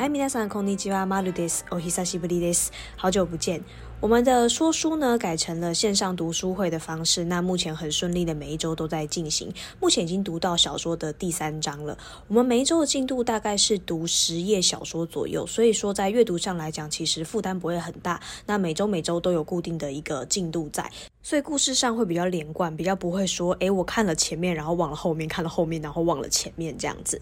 はい皆さんこんにちは、まるです。お久しぶりです。好久不见。我们的说书呢改成了线上读书会的方式，那目前很顺利的每一周都在进行，目前已经读到小说的第三章了。我们每一周的进度大概是读十页小说左右，所以说在阅读上来讲，其实负担不会很大。那每周每周都有固定的一个进度在，所以故事上会比较连贯，比较不会说，诶，我看了前面，然后忘了后面；看了后面，然后忘了前面这样子。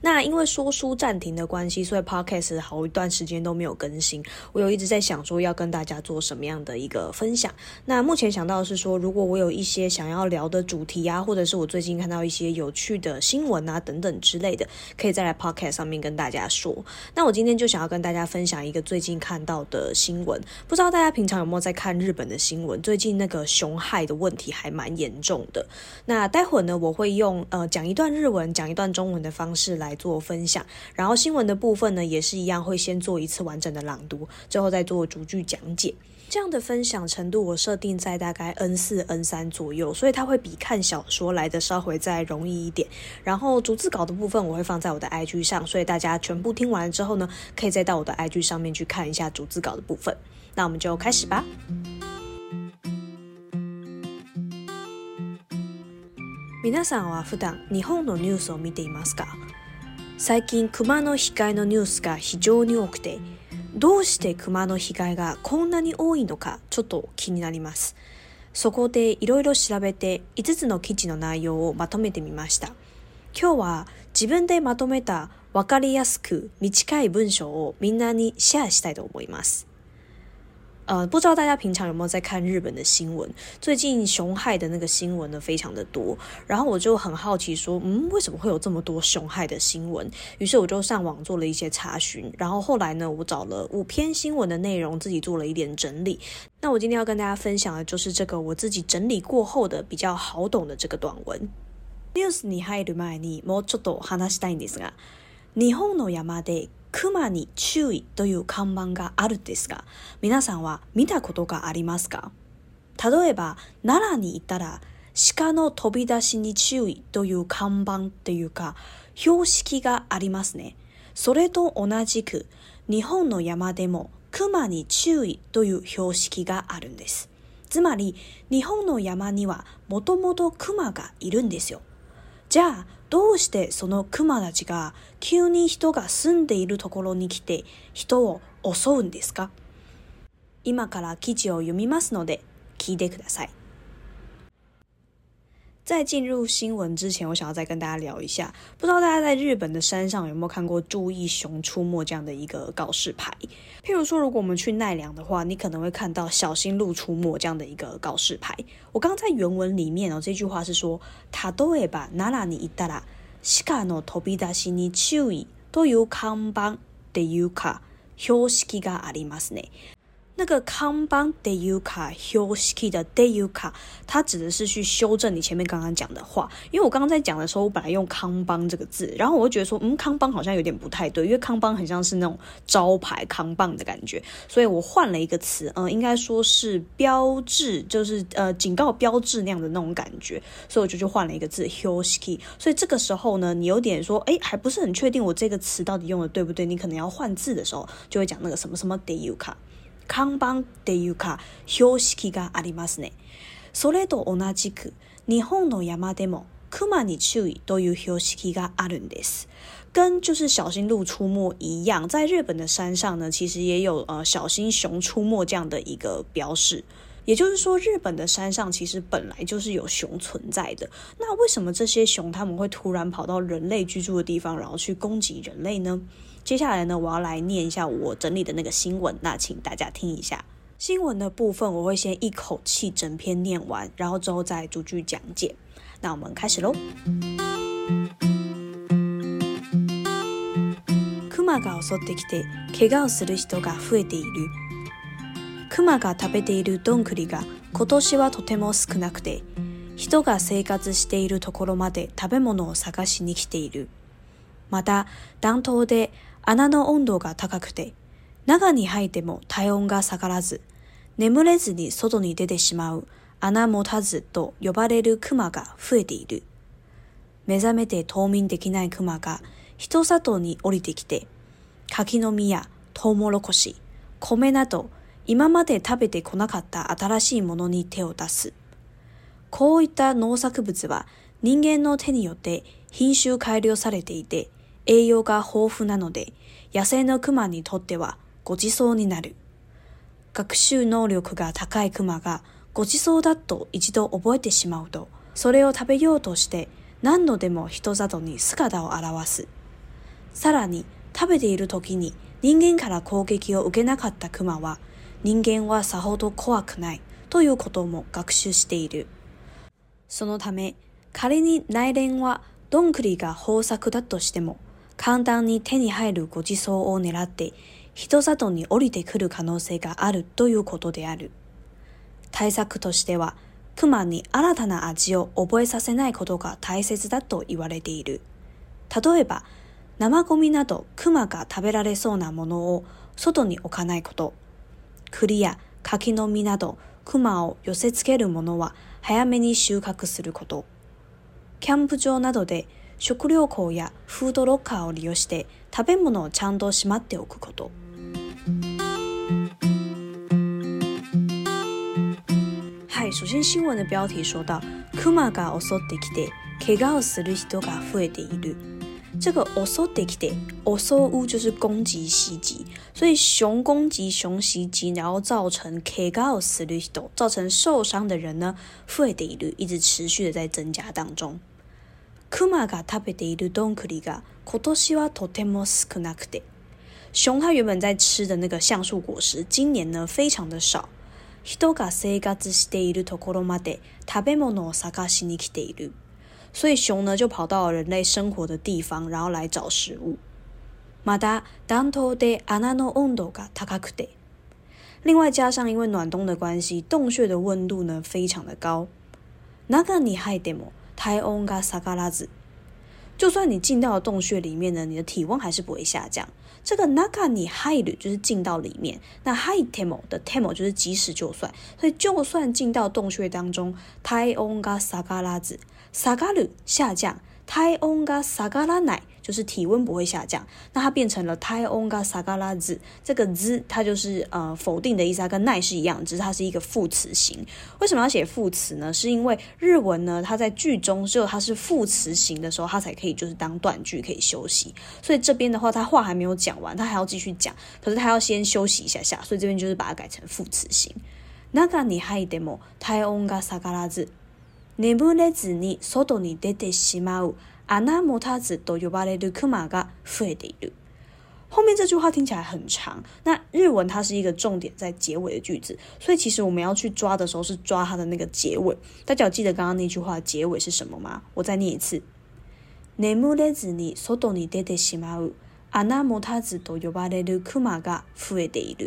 那因为说书暂停的关系，所以 podcast 好一段时间都没有更新。我有一直在想说要跟大家做。什么样的一个分享？那目前想到的是说，如果我有一些想要聊的主题啊，或者是我最近看到一些有趣的新闻啊，等等之类的，可以再来 Podcast 上面跟大家说。那我今天就想要跟大家分享一个最近看到的新闻。不知道大家平常有没有在看日本的新闻？最近那个熊害的问题还蛮严重的。那待会儿呢，我会用呃讲一段日文，讲一段中文的方式来做分享。然后新闻的部分呢，也是一样，会先做一次完整的朗读，最后再做逐句讲解。这样的分享程度我设定在大概 N 四 N 三左右，所以它会比看小说来的稍微再容易一点。然后逐字稿的部分我会放在我的 IG 上，所以大家全部听完了之后呢，可以再到我的 IG 上面去看一下逐字稿的部分。那我们就开始吧。みさんは普段日本のニュースを見ていますか。最近熊の被害のニュースが非常に多くて。どうして熊の被害がこんなに多いのかちょっと気になります。そこでいろいろ調べて5つの記事の内容をまとめてみました。今日は自分でまとめた分かりやすく短い文章をみんなにシェアしたいと思います。呃，不知道大家平常有没有在看日本的新闻？最近熊害的那个新闻呢，非常的多。然后我就很好奇，说，嗯，为什么会有这么多熊害的新闻？于是我就上网做了一些查询。然后后来呢，我找了五篇新闻的内容，自己做了一点整理。那我今天要跟大家分享的就是这个我自己整理过后的比较好懂的这个短文。News ni h 熊に注意という看板があるんですが、皆さんは見たことがありますか例えば、奈良に行ったら、鹿の飛び出しに注意という看板っていうか、標識がありますね。それと同じく、日本の山でも熊に注意という標識があるんです。つまり、日本の山にはもともと熊がいるんですよ。じゃあ、どうしてそのクマたちが急に人が住んでいるところに来て人を襲うんですか今から記事を読みますので聞いてください。在进入新闻之前，我想要再跟大家聊一下，不知道大家在日本的山上有没有看过“注意熊出没”这样的一个告示牌？譬如说，如果我们去奈良的话，你可能会看到“小心鹿出没”这样的一个告示牌。我刚刚在原文里面哦，这句话是说，タドエバ奈良にいたら、鹿の飛び出しに注意という看板っていうか標識がありますね。那个康邦 d y u k a h i r k y 的 d y u k a 它指的是去修正你前面刚刚讲的话。因为我刚刚在讲的时候，我本来用康邦这个字，然后我就觉得说，嗯，康邦好像有点不太对，因为康邦很像是那种招牌康棒的感觉，所以我换了一个词，嗯，应该说是标志，就是呃，警告标志那样的那种感觉，所以我就去换了一个字 h i r k y 所以这个时候呢，你有点说，哎，还不是很确定我这个词到底用的对不对，你可能要换字的时候，就会讲那个什么什么 d y u k a 看板っていうか標識がありますね。それと同じく日本の山でも熊に注意という標識があるんです。跟就是小心鹿出没一样，在日本的山上呢，其实也有呃小心熊出没这样的一个标识。也就是说，日本的山上其实本来就是有熊存在的。那为什么这些熊他们会突然跑到人类居住的地方，然后去攻击人类呢？接下来呢，我要来念一下我整理的那个新闻，那请大家听一下。新闻的部分我会先一口气整篇念完，然后之后再逐句讲解。那我们开始喽。クマが襲ってきて怪我をする人が増えている。クマが食べているどんぐりが今年はとても少なくて、人が生活しているところまで食べ物を探しに来ている。また、暖冬で穴の温度が高くて、中に入っても体温が下がらず、眠れずに外に出てしまう穴持たずと呼ばれる熊が増えている。目覚めて冬眠できない熊が人里に降りてきて、柿の実やトウモロコシ、米など今まで食べてこなかった新しいものに手を出す。こういった農作物は人間の手によって品種改良されていて、栄養が豊富なので、野生のクマにとってはご馳走になる。学習能力が高いクマがご馳走だと一度覚えてしまうと、それを食べようとして何度でも人里に姿を現す。さらに、食べている時に人間から攻撃を受けなかったクマは、人間はさほど怖くないということも学習している。そのため、仮に内連はどんぐりが豊作だとしても、簡単に手に入るご馳走を狙って人里に降りてくる可能性があるということである。対策としては、熊に新たな味を覚えさせないことが大切だと言われている。例えば、生ゴミなど熊が食べられそうなものを外に置かないこと。栗や柿の実など熊を寄せつけるものは早めに収穫すること。キャンプ場などで食料庫やフードロッカーを利用して食べ物をちゃんとしまっておくことはい首先新聞の标题说到クマが襲ってきて怪我をする人が増えている这个襲ってきて襲う就是攻击袭击，所以熊攻击熊袭击，然后造成 k g a o 死率，造成受伤的人呢，増えている，一直持续的在增加当中。クマが食べているどんぐりが今年はとても少なくて。熊は原本在吃的那个橡树果实，今年呢非常的少。人が生活しているところまで食べ物を探しに来ている，所以熊呢就跑到了人类生活的地方，然后来找食物。また暖冬で穴の温度が高くて，另外加上因为暖冬的关系，洞穴的温度呢非常的高。中に入っても体温噶撒嘎拉子，就算你进到了洞穴里面呢，你的体温还是不会下降。这个 naka ni h i l 就是进到里面，那 h i temo 的 temo 就是即使就算，所以就算进到洞穴当中，体温噶撒嘎拉子，撒嘎鲁下降，体温噶撒嘎拉奶。就是体温不会下降，那它变成了太翁が下がらず。这个ず它就是呃否定的意思，它跟奈是一样，只是它是一个副词型。为什么要写副词呢？是因为日文呢，它在句中只有它是副词型的时候，它才可以就是当断句可以休息。所以这边的话，他话还没有讲完，他还要继续讲，可是他要先休息一下下，所以这边就是把它改成副词型。那个你ハイデモ太翁が下がらず、眠れずに外に出てしまう。阿那摩他子多由巴类卢克玛嘎弗耶得卢，后面这句话听起来很长。那日文它是一个重点在结尾的句子，所以其实我们要去抓的时候是抓它的那个结尾。大家记得刚刚那句话结尾是什么吗？我再念一次：内目类子尼所多尼得得西玛乌阿那摩他子多由巴类卢克玛嘎弗耶得卢。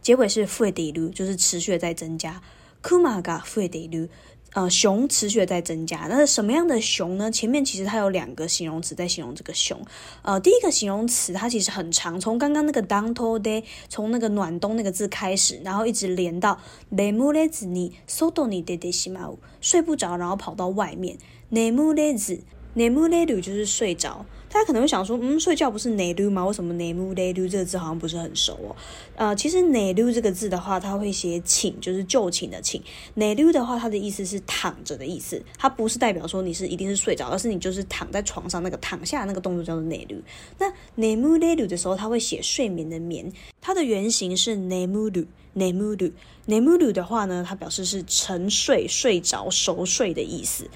结尾是弗耶得卢，就是持续在增加。克玛嘎弗耶得卢。呃，熊持续在增加，那什么样的熊呢？前面其实它有两个形容词在形容这个熊。呃，第一个形容词它其实很长，从刚刚那个 day，从那个暖冬那个字开始，然后一直连到内木 i 子你搜到你爹爹 m 马屋睡不着，然后跑到外面内木嘞 m 内木嘞路就是睡着。大家可能会想说，嗯，睡觉不是 ne du 吗？为什么 ne mu ne du 这个字好像不是很熟哦？呃，其实 ne du 这个字的话，它会写寝，就是就寝的寝。ne du 的话，它的意思是躺着的意思，它不是代表说你是一定是睡着，而是你就是躺在床上那个躺下那个动作叫做 ne du。那 ne mu ne du 的时候，它会写睡眠的眠，它的原型是 ne mu du。ne mu du ne mu du 的话呢，它表示是沉睡、睡着、熟睡的意思。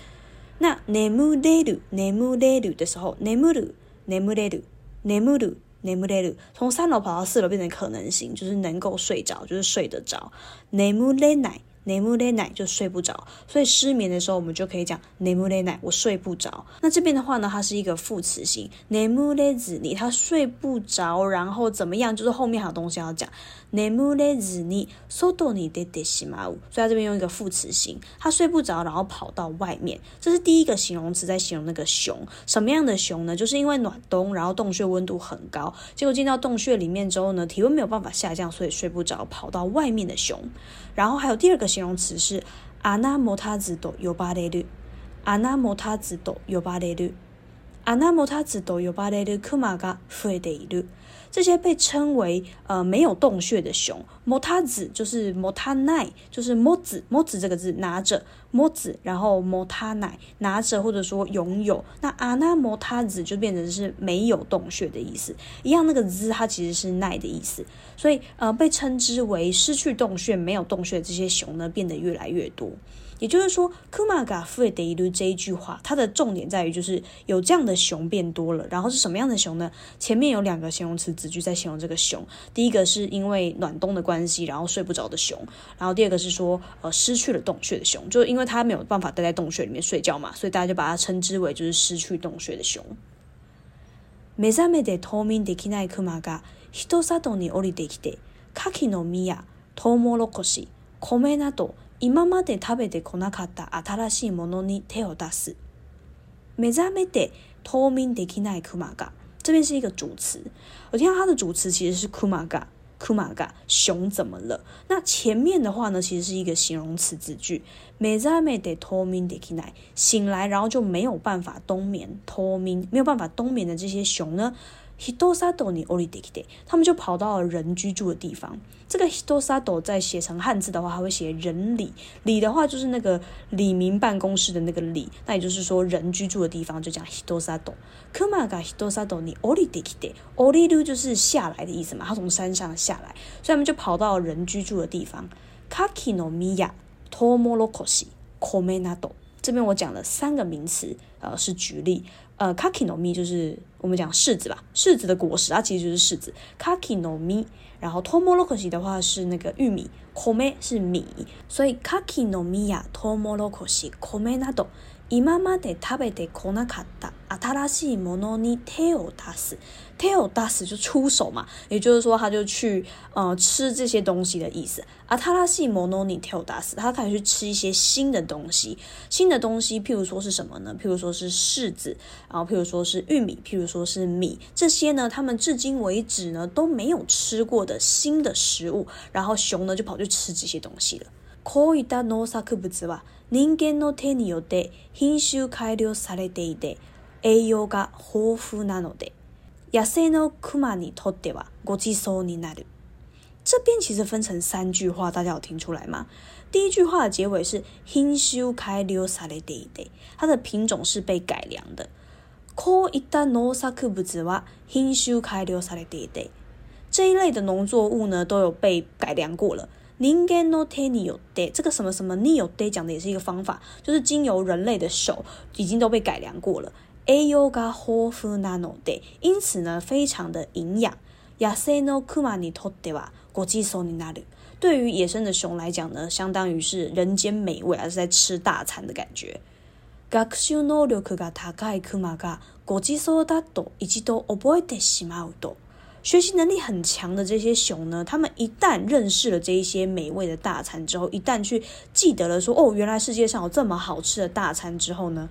那ねむれるねむれる的时候，ねむるねむれるねむる。ねむれる，从三楼跑到四楼变成可能性，就是能够睡着，就是睡得着。ねむれな奈木勒奶就睡不着，所以失眠的时候我们就可以讲奈木勒奶我睡不着。那这边的话呢，它是一个副词型，奈木勒子你他睡不着，然后怎么样？就是后面有东西要讲奈木勒子你 s o do you g e e s 所以它这边用一个副词型，他睡不着，然后跑到外面。这是第一个形容词在形容那个熊什么样的熊呢？就是因为暖冬，然后洞穴温度很高，结果进到洞穴里面之后呢，体温没有办法下降，所以睡不着，跑到外面的熊。然后还有第二个形容词是，アナモタズドユバレル，アナモタズドユバレル，アナモタズドユバレルクマが増えている。这些被称为呃没有洞穴的熊，mota 子就是 mota 奈，就是摸子摸子这个字拿着摸子，然后 mota 奈拿着或者说拥有，那 ana mota 子就变成是没有洞穴的意思，一样那个 z 它其实是奈的意思，所以呃被称之为失去洞穴没有洞穴这些熊呢变得越来越多。也就是说，クマが増えている这一句话，它的重点在于就是有这样的熊变多了。然后是什么样的熊呢？前面有两个形容词词句在形容这个熊。第一个是因为暖冬的关系，然后睡不着的熊。然后第二个是说，呃，失去了洞穴的熊，就因为它没有办法待在洞穴里面睡觉嘛，所以大家就把它称之为就是失去洞穴的熊。メザメで透明できないクマがヒトサトに降りてきて、かきの米やトウモロコシ、米など。今まで食べてこなかった新しいものに手を出す。目覚めて冬眠できないクマが，这是一个主词。我听到它的主词其实是クマ m クマ a 熊怎么了？那前面的话呢，其实是一个形容词词句。m 覚めて冬 k i nai 醒来然后就没有办法冬眠，冬眠没有办法冬眠的这些熊呢？Hitosado ni orideki de，他们就跑到了人居住的地方。这个 Hitosado 在写成汉字的话，还会写“人里里”的话，就是那个李明办公室的那个里。那也就是说，人居住的地方就讲 Hitosado。Kumaga Hitosado ni orideki de，o ridu 就是下来的意思嘛，他从山上下来，所以他们就跑到人居住的地方。Kakino mia to morokoshi komenado，这边我讲了三个名词，呃，是举例。呃，kaki no mi 就是我们讲柿子吧，柿子的果实，它其实就是柿子。kaki no mi，然后 tomorokoshi 的话是那个玉米，kome 是米，所以 kaki no mi 呀，tomorokoshi，kome 那 o 伊妈妈得食べ得，コナカダアタラシモノニテオダステオダス就出手嘛，也就是说，他就去呃吃这些东西的意思。新しいものに手を出す。他开始去吃一些新的东西。新的东西，譬如说是什么呢？譬如说是柿子，然后譬如说是玉米，譬如说是米，这些呢，他们至今为止呢都没有吃过的新的食物。然后熊呢就跑去吃这些东西了。こういった農作物は人間の手によって品種改良されていて栄養が豊富なので野生のクマにとってはごちそうになる。这边其实分成三句话，大家有听出来吗？第一句话的结尾是品種改良されていて，它的品种是被改良的。こういった農作物は品種改良されていて，这一类的农作物呢都有被改良过了。人应该手によ有て，这个什么什么你有带讲的也是一个方法，就是经由人类的手已经都被改良过了。哎養が豊富なので，因此呢，非常的营养。亚塞诺库马尼托的吧，国际索尼那里，对于野生的熊来讲呢，相当于是人间美味，还是在吃大餐的感觉。学習能六が高いクマがご国际索尼大一度都覚えてしまうと。学习能力很强的这些熊呢，他们一旦认识了这一些美味的大餐之后，一旦去记得了说哦，原来世界上有这么好吃的大餐之后呢，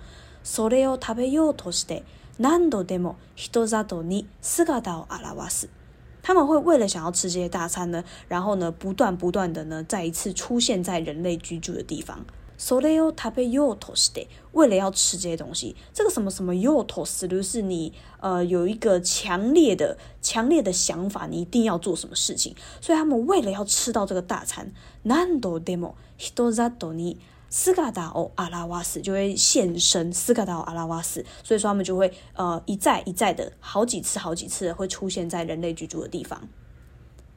他们会为了想要吃这些大餐呢，然后呢，不断不断的呢，再一次出现在人类居住的地方。所以哦，他被诱托吃的，为了要吃这些东西，这个什么什么诱托思路是你呃有一个强烈的、强烈的想法，你一定要做什么事情，所以他们为了要吃到这个大餐，南多 demo，伊多扎多尼斯卡达奥阿拉瓦斯就会现身斯卡达奥阿拉瓦斯，所以说他们就会呃一再一再的，好几次好几次的会出现在人类居住的地方。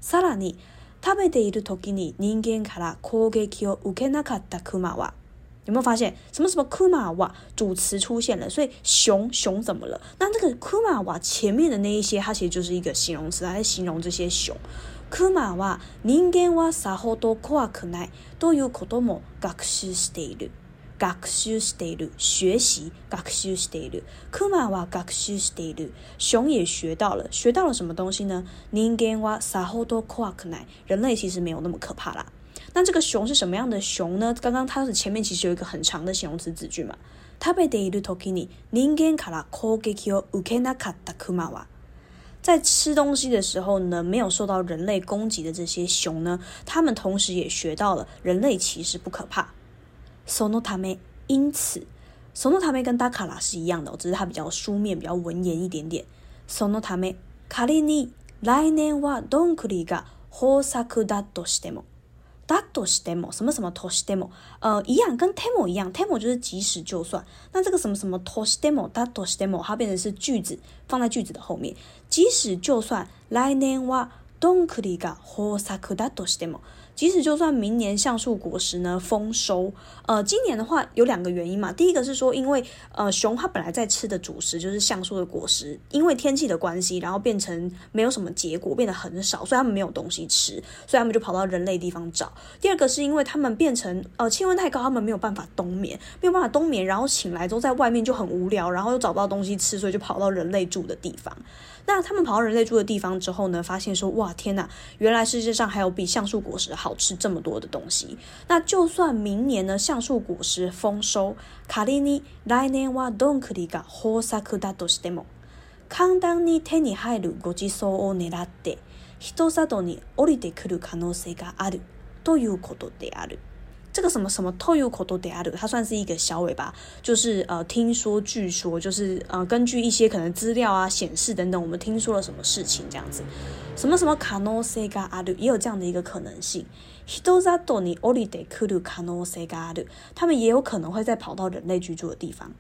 さらに食べている時に人間から攻撃を受けなかたクマワ、有没有发现什么什么库マワ主词出现了？所以熊熊怎么了？那那个库マワ前面的那一些，它其实就是一个形容词，来形容这些熊。库マワ人間はさほど怖くないということも学習している。学习，科马瓦学习，熊也学到了，学到了什么东西呢？人类其实没有那么可怕啦。那这个熊是什么样的熊呢？刚刚它是前面其实有一个很长的形容词词句嘛。在吃东西的时候呢，没有受到人类攻击的这些熊呢，它们同时也学到了，人类其实不可怕。sono tame，因此 sono tame 跟 dakara 是一样的，只是它比较书面，比较文言一点点。sono tame，kari ni，来年は donkuri が方策だとしても、だとしても，什么什么としても，呃，一样，跟 m も一样，m も就是即使就算。那这个什么什么としても、だとしても，它变成是句子，放在句子的后面。即使就算来年は donkuri が方策だとしても。即使就算明年橡树果实呢丰收，呃，今年的话有两个原因嘛。第一个是说，因为呃熊它本来在吃的主食就是橡树的果实，因为天气的关系，然后变成没有什么结果，变得很少，所以它们没有东西吃，所以它们就跑到人类地方找。第二个是因为它们变成呃气温太高，它们没有办法冬眠，没有办法冬眠，然后醒来之后在外面就很无聊，然后又找不到东西吃，所以就跑到人类住的地方。那他们跑到人类住的地方之后呢？发现说，哇，天哪！原来世界上还有比橡树果实好吃这么多的东西。那就算明年呢，橡树果实丰收，来年我东库里噶火萨库达多是 demo，康当你天你海路过地松欧奈拉特，一萨度尼堕跌哭的可能性があるということである。这个什么什么ト o コ o デア它算是一个小尾巴，就是呃，听说、据说，就是呃，根据一些可能资料啊显示等等，我们听说了什么事情这样子。什么什么カノセガア也有这样的一个可能性。ヒトザドニオリデクルカノセガ他们也有可能会再跑到人类居住的地方。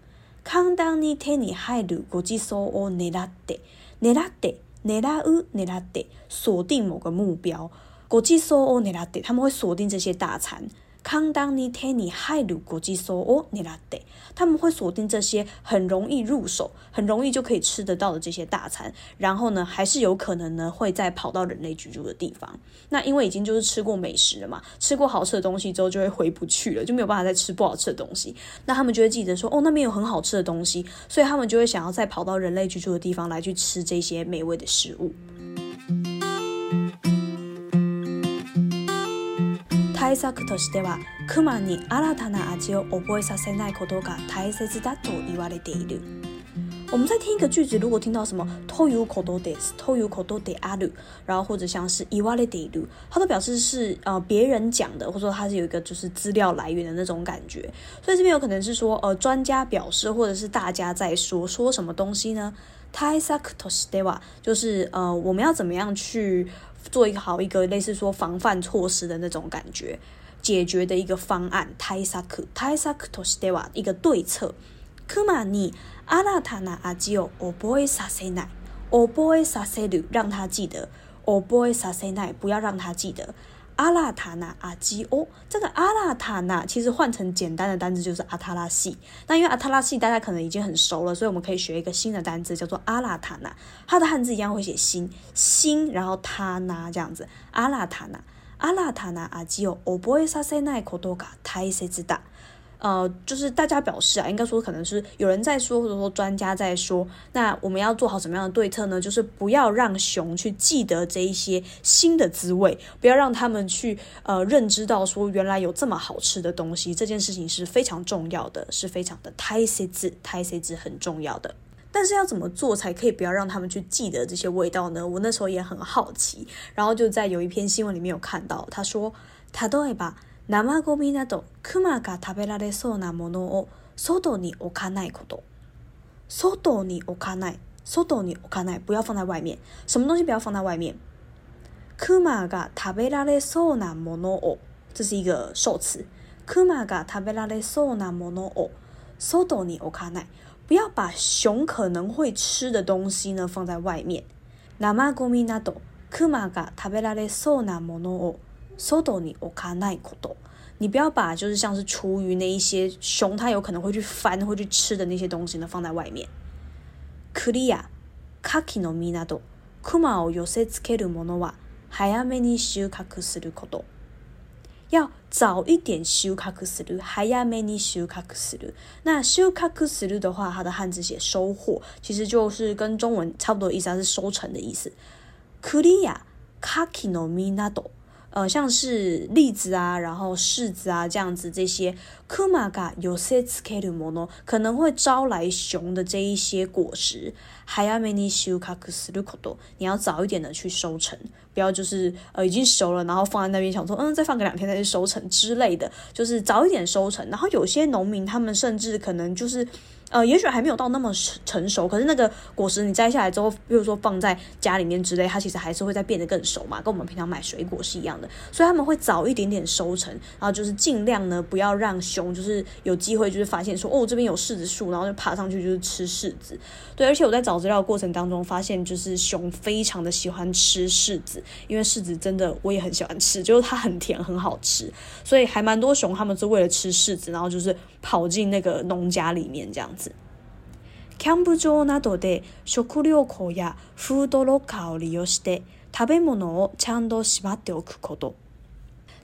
カンダニテニハ国際ソオネラデネラデネラウネラデ，锁定某个目标。国際ソオネラデ，他们会锁定这些大餐。康当尼泰尼海鲁国际所哦，尼拉德，他们会锁定这些很容易入手、很容易就可以吃得到的这些大餐，然后呢，还是有可能呢会再跑到人类居住的地方。那因为已经就是吃过美食了嘛，吃过好吃的东西之后就会回不去了，就没有办法再吃不好吃的东西。那他们就会记得说，哦，那边有很好吃的东西，所以他们就会想要再跑到人类居住的地方来去吃这些美味的食物。対策としてはクマに新たな味を覚えさせないことが大切だと言われている。我们在听一个句子，如果听到什么 to you kododes to you k o d o 然后或者像是 iwale d alu，它都表示是呃别人讲的，或者说它是有一个就是资料来源的那种感觉。所以这边有可能是说呃专家表示，或者是大家在说说什么东西呢？taisakto s t a 就是呃我们要怎么样去做一个好一个类似说防范措施的那种感觉，解决的一个方案 taisak t a i k t o s a 一个对策。去嘛你阿拉塔纳阿基奥，我不会撒塞奈，我不会撒塞让他记得，我不会撒塞奈，不要让他记得。阿拉塔纳阿基哦，这个阿拉塔纳其实换成简单的单字就是阿塔拉西，那因为阿塔拉西大家可能已经很熟了，所以我们可以学一个新的单字，叫做阿拉塔纳，它的汉字一样会写心心，然后他呢这样子，阿拉塔纳，阿拉塔纳阿基奥，我不会撒塞奈，这个东西太难了。呃，就是大家表示啊，应该说可能是有人在说，或者说专家在说，那我们要做好什么样的对策呢？就是不要让熊去记得这一些新的滋味，不要让他们去呃认知到说原来有这么好吃的东西，这件事情是非常重要的，是非常的 taste taste 很重要的。但是要怎么做才可以不要让他们去记得这些味道呢？我那时候也很好奇，然后就在有一篇新闻里面有看到，他说他都会把。生ゴミなどクマが食べられそうなものを外に置かないこと。外に置かない。外に置かない。不要放在外面。什么东西不要放在外面？クマが食べられそうなものを。这是一个受词。クマが食べられそうなものを外に置かない。不要把熊可能会吃的东西呢放在外面。生ゴミなどクマが食べられそうなものを收到你おかないと、你不要把就是像是厨余那一些熊它有可能会去翻会去吃的那些东西呢放在外面。クリア、カ a ノ a など、熊を寄せつけるものは早めに r 穫 koto。要早一点收，收穫する、早めに収穫する。那收穫する的话，它的汉字写收获，其实就是跟中文差不多意思，它是收成的意思。クリア、minado，呃，像是栗子啊，然后柿子啊这样子，这些科玛嘎有些 t s 可能会招来熊的这一些果实。还要你要早一点的去收成，不要就是呃已经熟了，然后放在那边想说，嗯，再放个两天再去收成之类的，就是早一点收成。然后有些农民他们甚至可能就是。呃，也许还没有到那么成成熟，可是那个果实你摘下来之后，比如说放在家里面之类，它其实还是会再变得更熟嘛，跟我们平常买水果是一样的。所以他们会早一点点收成，然后就是尽量呢不要让熊就是有机会就是发现说哦这边有柿子树，然后就爬上去就是吃柿子。对，而且我在找资料过程当中发现，就是熊非常的喜欢吃柿子，因为柿子真的我也很喜欢吃，就是它很甜很好吃，所以还蛮多熊他们是为了吃柿子，然后就是跑进那个农家里面这样子。つ。キャンプ場などで食料庫やフードロッカーを利用して食べ物をちゃんとしまっておくこと。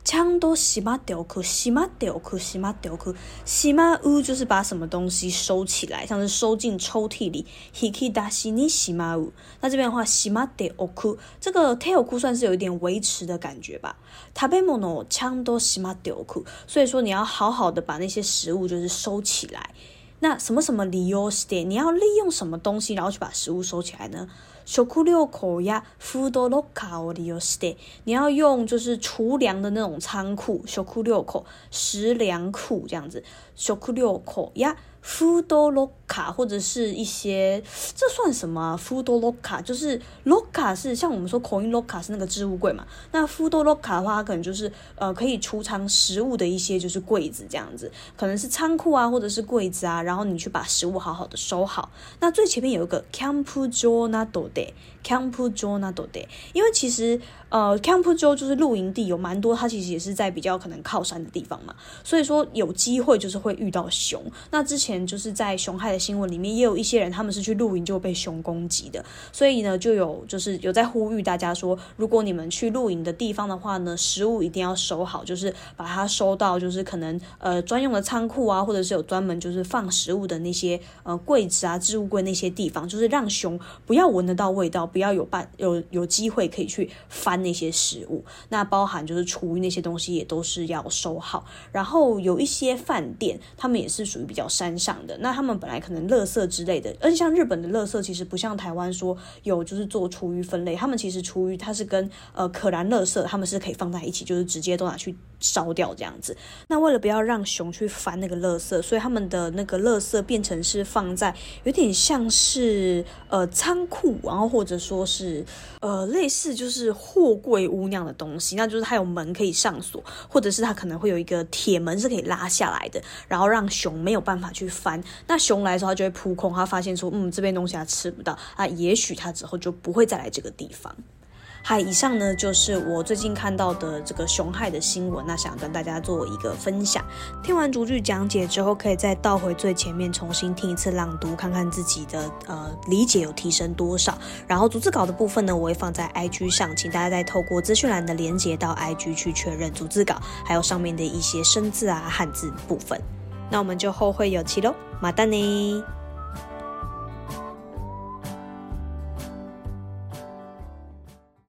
ちゃんとしまっておく、しまっておく、しまっておく。しまう就是把什么东西收起来，像是收进抽屉里。引き出しにしまう。那这边的话，しまっておく，这个う。おく算是有一点维持的感觉吧。食べ物をちゃんとしまっておく，所以说你要好好的把那些食物就是收起来。那什么什么理由是的？你要利用什么东西，然后去把食物收起来呢？食库呀，フードロッカーを利用し你要用就是储粮的那种仓库，食料库、食粮库这样子。食料库呀。Fudo loca 或者是一些，这算什么？Fudo loca 就是 loca 是像我们说口音 loca 是那个置物柜嘛？那 Fudo loca 的话，它可能就是呃可以储藏食物的一些就是柜子这样子，可能是仓库啊或者是柜子啊，然后你去把食物好好的收好。那最前面有一个 campu zona do day，campu zona do day，因为其实呃 campu j o 就是露营地有蛮多，它其实也是在比较可能靠山的地方嘛，所以说有机会就是会遇到熊。那之前。就是在熊害的新闻里面，也有一些人他们是去露营就会被熊攻击的，所以呢，就有就是有在呼吁大家说，如果你们去露营的地方的话呢，食物一定要收好，就是把它收到就是可能呃专用的仓库啊，或者是有专门就是放食物的那些呃柜子啊、置物柜那些地方，就是让熊不要闻得到味道，不要有办有有机会可以去翻那些食物。那包含就是厨余那些东西也都是要收好。然后有一些饭店，他们也是属于比较山。上的那他们本来可能垃圾之类的，而且像日本的垃圾其实不像台湾说有就是做厨余分类，他们其实厨余它是跟呃可燃垃圾，他们是可以放在一起，就是直接都拿去烧掉这样子。那为了不要让熊去翻那个垃圾，所以他们的那个垃圾变成是放在有点像是呃仓库，然后或者说是呃类似就是货柜屋那样的东西，那就是它有门可以上锁，或者是它可能会有一个铁门是可以拉下来的，然后让熊没有办法去。翻那熊来的时候，它就会扑空。它发现说，嗯，这边东西它吃不到，啊，也许它之后就不会再来这个地方。好，以上呢就是我最近看到的这个熊害的新闻，那想跟大家做一个分享。听完逐句讲解之后，可以再倒回最前面重新听一次朗读，看看自己的呃理解有提升多少。然后逐字稿的部分呢，我会放在 IG 上，请大家再透过资讯栏的连接到 IG 去确认逐字稿，还有上面的一些生字啊、汉字部分。那我们就后会有期喽，马蛋尼。